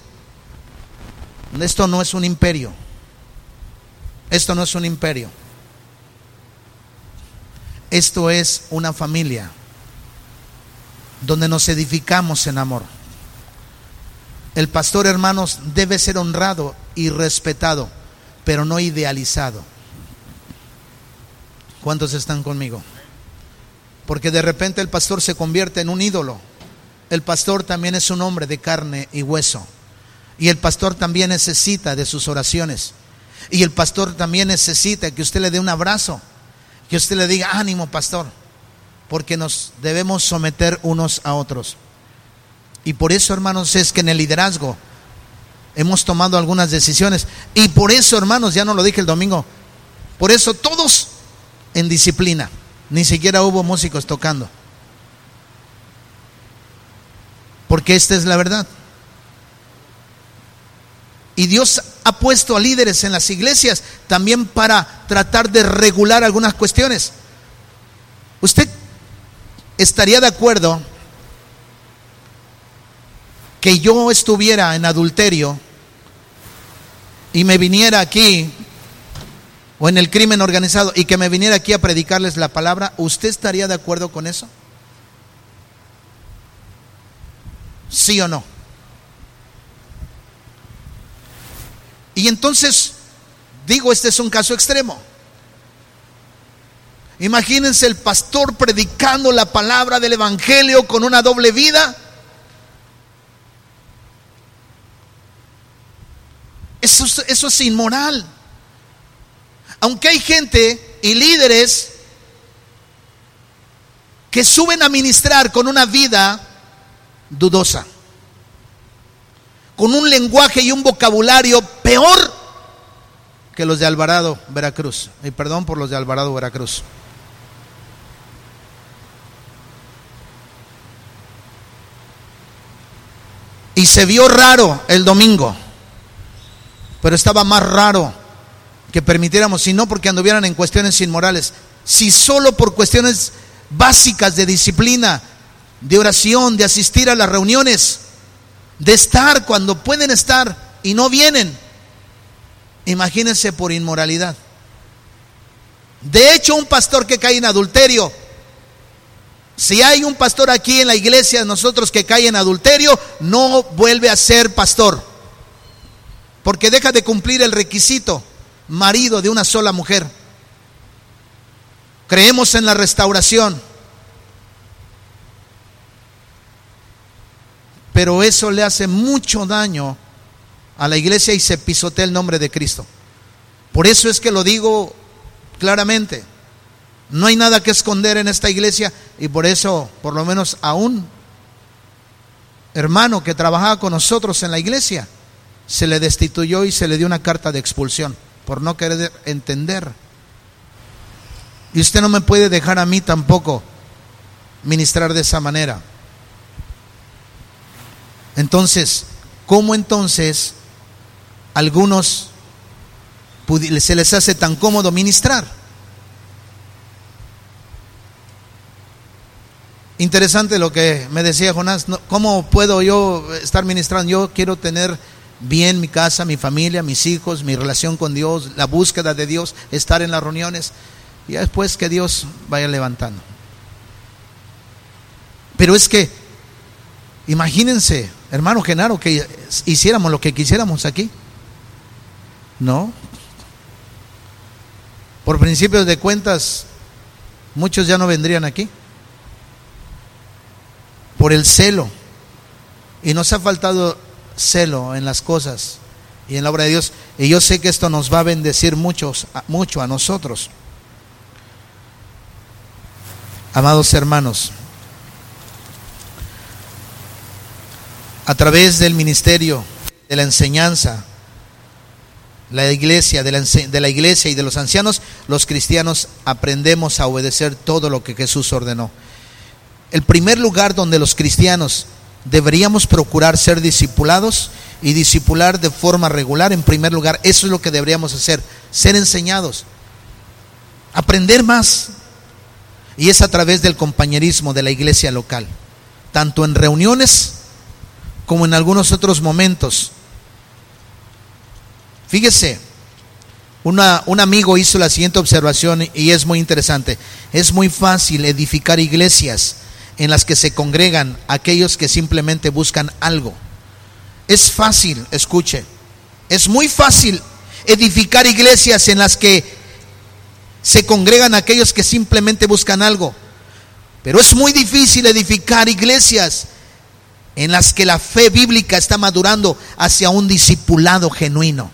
Esto no es un imperio. Esto no es un imperio. Esto es una familia donde nos edificamos en amor. El pastor, hermanos, debe ser honrado y respetado, pero no idealizado. ¿Cuántos están conmigo? Porque de repente el pastor se convierte en un ídolo. El pastor también es un hombre de carne y hueso. Y el pastor también necesita de sus oraciones. Y el pastor también necesita que usted le dé un abrazo, que usted le diga, ánimo pastor, porque nos debemos someter unos a otros. Y por eso, hermanos, es que en el liderazgo hemos tomado algunas decisiones. Y por eso, hermanos, ya no lo dije el domingo, por eso todos en disciplina. Ni siquiera hubo músicos tocando. Porque esta es la verdad. Y Dios ha puesto a líderes en las iglesias también para tratar de regular algunas cuestiones. ¿Usted estaría de acuerdo que yo estuviera en adulterio y me viniera aquí o en el crimen organizado y que me viniera aquí a predicarles la palabra, ¿usted estaría de acuerdo con eso? ¿Sí o no? Y entonces, digo, este es un caso extremo. Imagínense el pastor predicando la palabra del Evangelio con una doble vida. Eso, eso es inmoral. Aunque hay gente y líderes que suben a ministrar con una vida dudosa, con un lenguaje y un vocabulario peor que los de Alvarado, Veracruz. Y perdón por los de Alvarado, Veracruz. Y se vio raro el domingo, pero estaba más raro que permitiéramos, si no porque anduvieran en cuestiones inmorales, si solo por cuestiones básicas de disciplina, de oración, de asistir a las reuniones, de estar cuando pueden estar y no vienen. Imagínense por inmoralidad. De hecho, un pastor que cae en adulterio, si hay un pastor aquí en la iglesia de nosotros que cae en adulterio, no vuelve a ser pastor, porque deja de cumplir el requisito marido de una sola mujer. Creemos en la restauración. Pero eso le hace mucho daño a la iglesia y se pisotea el nombre de Cristo. Por eso es que lo digo claramente. No hay nada que esconder en esta iglesia y por eso, por lo menos a un hermano que trabajaba con nosotros en la iglesia, se le destituyó y se le dio una carta de expulsión por no querer entender. Y usted no me puede dejar a mí tampoco ministrar de esa manera. Entonces, ¿cómo entonces algunos se les hace tan cómodo ministrar. Interesante lo que me decía Jonás, ¿cómo puedo yo estar ministrando? Yo quiero tener bien mi casa, mi familia, mis hijos, mi relación con Dios, la búsqueda de Dios, estar en las reuniones y después que Dios vaya levantando. Pero es que, imagínense, hermano Genaro, que hiciéramos lo que quisiéramos aquí. No. Por principios de cuentas, muchos ya no vendrían aquí. Por el celo. Y nos ha faltado celo en las cosas y en la obra de Dios. Y yo sé que esto nos va a bendecir muchos, mucho a nosotros. Amados hermanos, a través del ministerio, de la enseñanza, la iglesia, de la, de la, iglesia y de los ancianos, los cristianos aprendemos a obedecer todo lo que Jesús ordenó. El primer lugar donde los cristianos deberíamos procurar ser discipulados y discipular de forma regular en primer lugar. Eso es lo que deberíamos hacer, ser enseñados, aprender más. Y es a través del compañerismo de la iglesia local, tanto en reuniones como en algunos otros momentos. Fíjese, una, un amigo hizo la siguiente observación y es muy interesante. Es muy fácil edificar iglesias en las que se congregan aquellos que simplemente buscan algo. Es fácil, escuche, es muy fácil edificar iglesias en las que se congregan aquellos que simplemente buscan algo. Pero es muy difícil edificar iglesias en las que la fe bíblica está madurando hacia un discipulado genuino.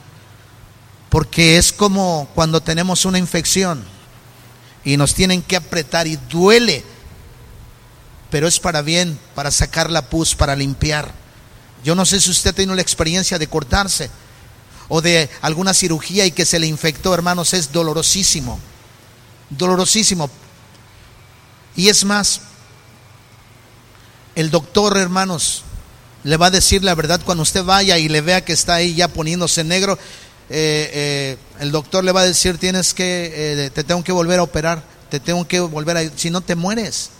Porque es como cuando tenemos una infección y nos tienen que apretar y duele pero es para bien, para sacar la pus, para limpiar. Yo no sé si usted tiene la experiencia de cortarse o de alguna cirugía y que se le infectó, hermanos, es dolorosísimo, dolorosísimo. Y es más, el doctor, hermanos, le va a decir la verdad cuando usted vaya y le vea que está ahí ya poniéndose negro. Eh, eh, el doctor le va a decir, tienes que, eh, te tengo que volver a operar, te tengo que volver a, si no te mueres.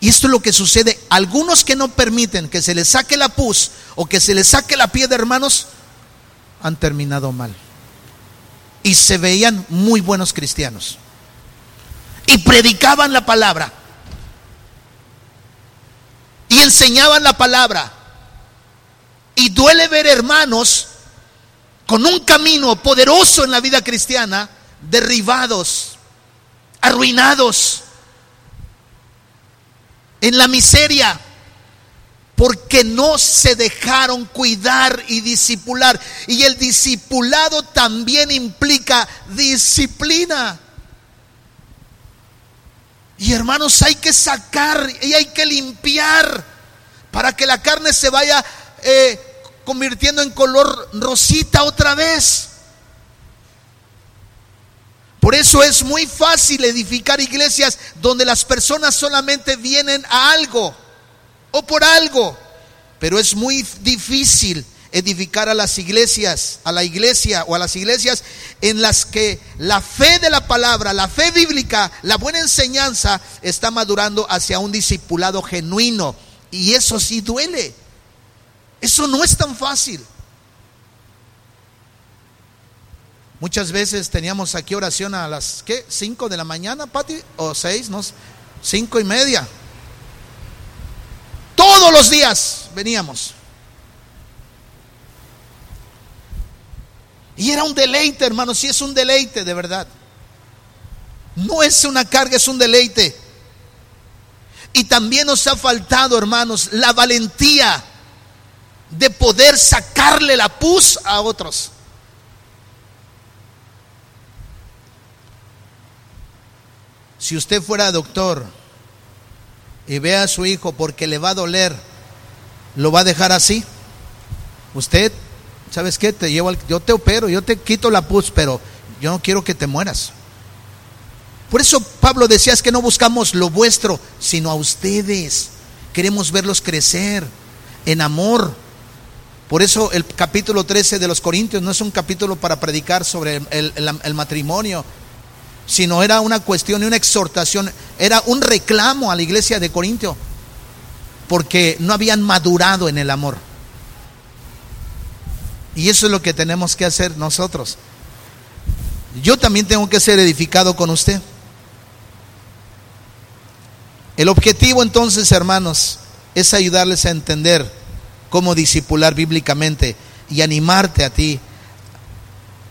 Y esto es lo que sucede. Algunos que no permiten que se les saque la pus o que se les saque la piedra, hermanos, han terminado mal. Y se veían muy buenos cristianos. Y predicaban la palabra. Y enseñaban la palabra. Y duele ver hermanos con un camino poderoso en la vida cristiana, derribados, arruinados en la miseria, porque no se dejaron cuidar y disipular. Y el discipulado también implica disciplina. Y hermanos, hay que sacar y hay que limpiar para que la carne se vaya eh, convirtiendo en color rosita otra vez. Por eso es muy fácil edificar iglesias donde las personas solamente vienen a algo o por algo. Pero es muy difícil edificar a las iglesias, a la iglesia o a las iglesias en las que la fe de la palabra, la fe bíblica, la buena enseñanza está madurando hacia un discipulado genuino. Y eso sí duele. Eso no es tan fácil. Muchas veces teníamos aquí oración a las, ¿qué? ¿Cinco de la mañana, Pati? ¿O seis? No, cinco y media. Todos los días veníamos. Y era un deleite, hermano, sí es un deleite, de verdad. No es una carga, es un deleite. Y también nos ha faltado, hermanos, la valentía de poder sacarle la pus a otros. Si usted fuera doctor y ve a su hijo porque le va a doler, ¿lo va a dejar así? Usted, ¿sabes qué? Te llevo yo te opero, yo te quito la pus, pero yo no quiero que te mueras. Por eso Pablo decía es que no buscamos lo vuestro, sino a ustedes. Queremos verlos crecer en amor. Por eso el capítulo 13 de los Corintios no es un capítulo para predicar sobre el matrimonio, sino era una cuestión y una exhortación, era un reclamo a la iglesia de Corintio, porque no habían madurado en el amor. Y eso es lo que tenemos que hacer nosotros. Yo también tengo que ser edificado con usted. El objetivo entonces, hermanos, es ayudarles a entender cómo disipular bíblicamente y animarte a ti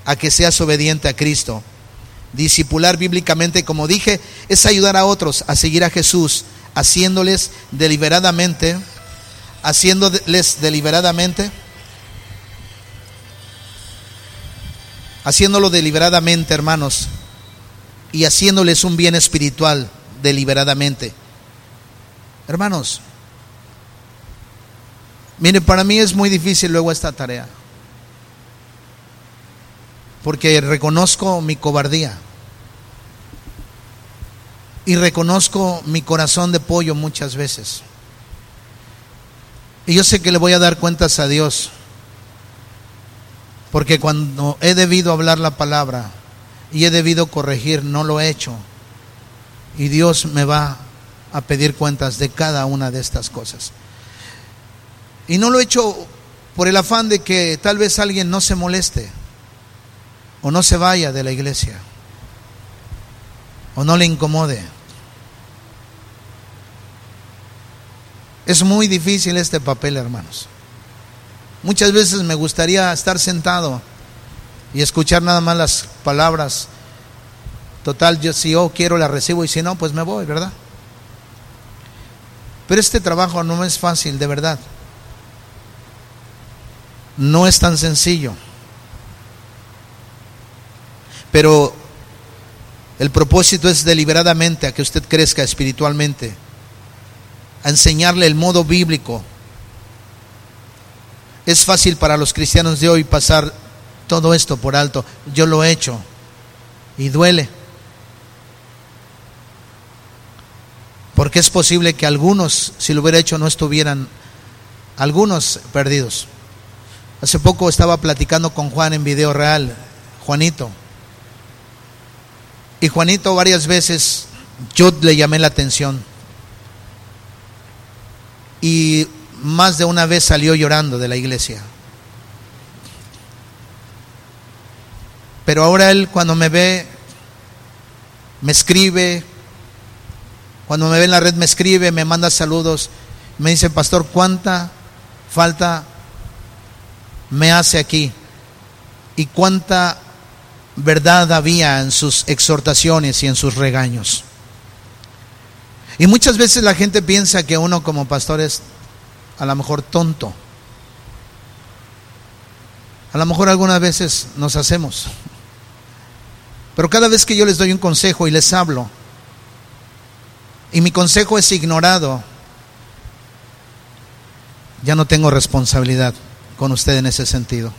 a que seas obediente a Cristo. Disipular bíblicamente, como dije, es ayudar a otros a seguir a Jesús, haciéndoles deliberadamente, haciéndoles deliberadamente, haciéndolo deliberadamente, hermanos, y haciéndoles un bien espiritual deliberadamente. Hermanos, Mire, para mí es muy difícil luego esta tarea. Porque reconozco mi cobardía. Y reconozco mi corazón de pollo muchas veces. Y yo sé que le voy a dar cuentas a Dios. Porque cuando he debido hablar la palabra y he debido corregir, no lo he hecho. Y Dios me va a pedir cuentas de cada una de estas cosas. Y no lo he hecho por el afán de que tal vez alguien no se moleste o no se vaya de la iglesia o no le incomode. Es muy difícil este papel, hermanos. Muchas veces me gustaría estar sentado y escuchar nada más las palabras. Total, yo si yo quiero la recibo y si no, pues me voy, ¿verdad? Pero este trabajo no es fácil, de verdad. No es tan sencillo. Pero el propósito es deliberadamente a que usted crezca espiritualmente, a enseñarle el modo bíblico. Es fácil para los cristianos de hoy pasar todo esto por alto. Yo lo he hecho y duele. Porque es posible que algunos, si lo hubiera hecho, no estuvieran, algunos perdidos. Hace poco estaba platicando con Juan en video real, Juanito. Y Juanito varias veces yo le llamé la atención. Y más de una vez salió llorando de la iglesia. Pero ahora él cuando me ve, me escribe, cuando me ve en la red me escribe, me manda saludos, me dice, pastor, ¿cuánta falta me hace aquí y cuánta verdad había en sus exhortaciones y en sus regaños. Y muchas veces la gente piensa que uno como pastor es a lo mejor tonto. A lo mejor algunas veces nos hacemos. Pero cada vez que yo les doy un consejo y les hablo, y mi consejo es ignorado, ya no tengo responsabilidad con usted en ese sentido.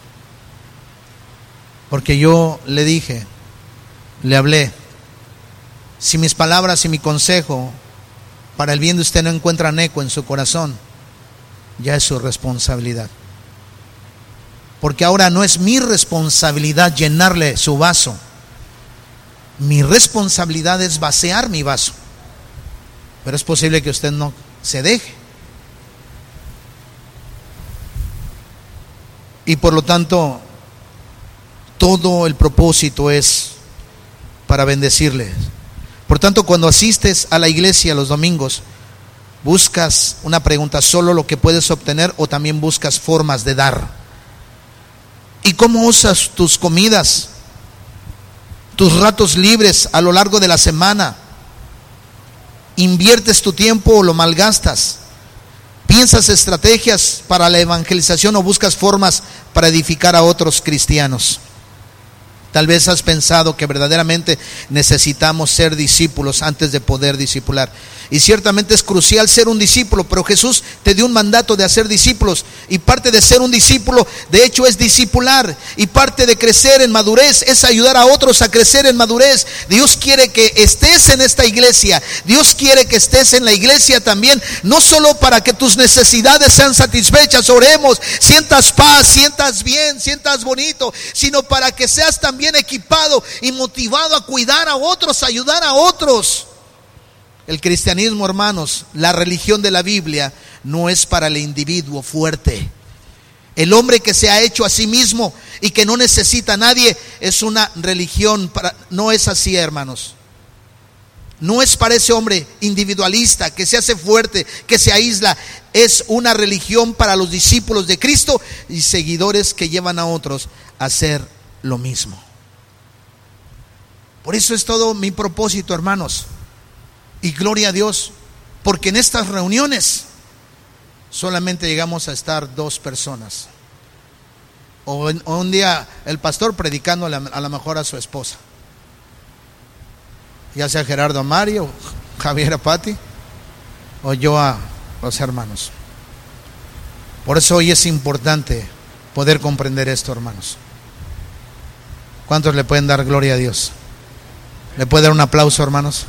Porque yo le dije, le hablé, si mis palabras y mi consejo para el bien de usted no encuentran eco en su corazón, ya es su responsabilidad. Porque ahora no es mi responsabilidad llenarle su vaso. Mi responsabilidad es vaciar mi vaso. Pero es posible que usted no se deje. Y por lo tanto, todo el propósito es para bendecirles. Por tanto, cuando asistes a la iglesia los domingos, buscas una pregunta, solo lo que puedes obtener o también buscas formas de dar. ¿Y cómo usas tus comidas, tus ratos libres a lo largo de la semana? ¿Inviertes tu tiempo o lo malgastas? ¿Piensas estrategias para la evangelización o buscas formas para edificar a otros cristianos? Tal vez has pensado que verdaderamente necesitamos ser discípulos antes de poder discipular. Y ciertamente es crucial ser un discípulo, pero Jesús te dio un mandato de hacer discípulos. Y parte de ser un discípulo, de hecho, es discipular. Y parte de crecer en madurez es ayudar a otros a crecer en madurez. Dios quiere que estés en esta iglesia. Dios quiere que estés en la iglesia también, no solo para que tus necesidades sean satisfechas, oremos, sientas paz, sientas bien, sientas bonito, sino para que seas también equipado y motivado a cuidar a otros, a ayudar a otros. El cristianismo, hermanos, la religión de la Biblia no es para el individuo fuerte. El hombre que se ha hecho a sí mismo y que no necesita a nadie es una religión para no es así, hermanos. No es para ese hombre individualista que se hace fuerte, que se aísla. Es una religión para los discípulos de Cristo y seguidores que llevan a otros a hacer lo mismo. Por eso es todo mi propósito, hermanos. Y gloria a Dios, porque en estas reuniones solamente llegamos a estar dos personas. O, un día el pastor predicando a, lo mejor a su esposa. Ya sea Gerardo Mario, Javier Apati, o yo a los hermanos. Por eso hoy es importante poder comprender esto, hermanos. ¿Cuántos le pueden dar gloria a Dios? ¿Le puede dar un aplauso, hermanos?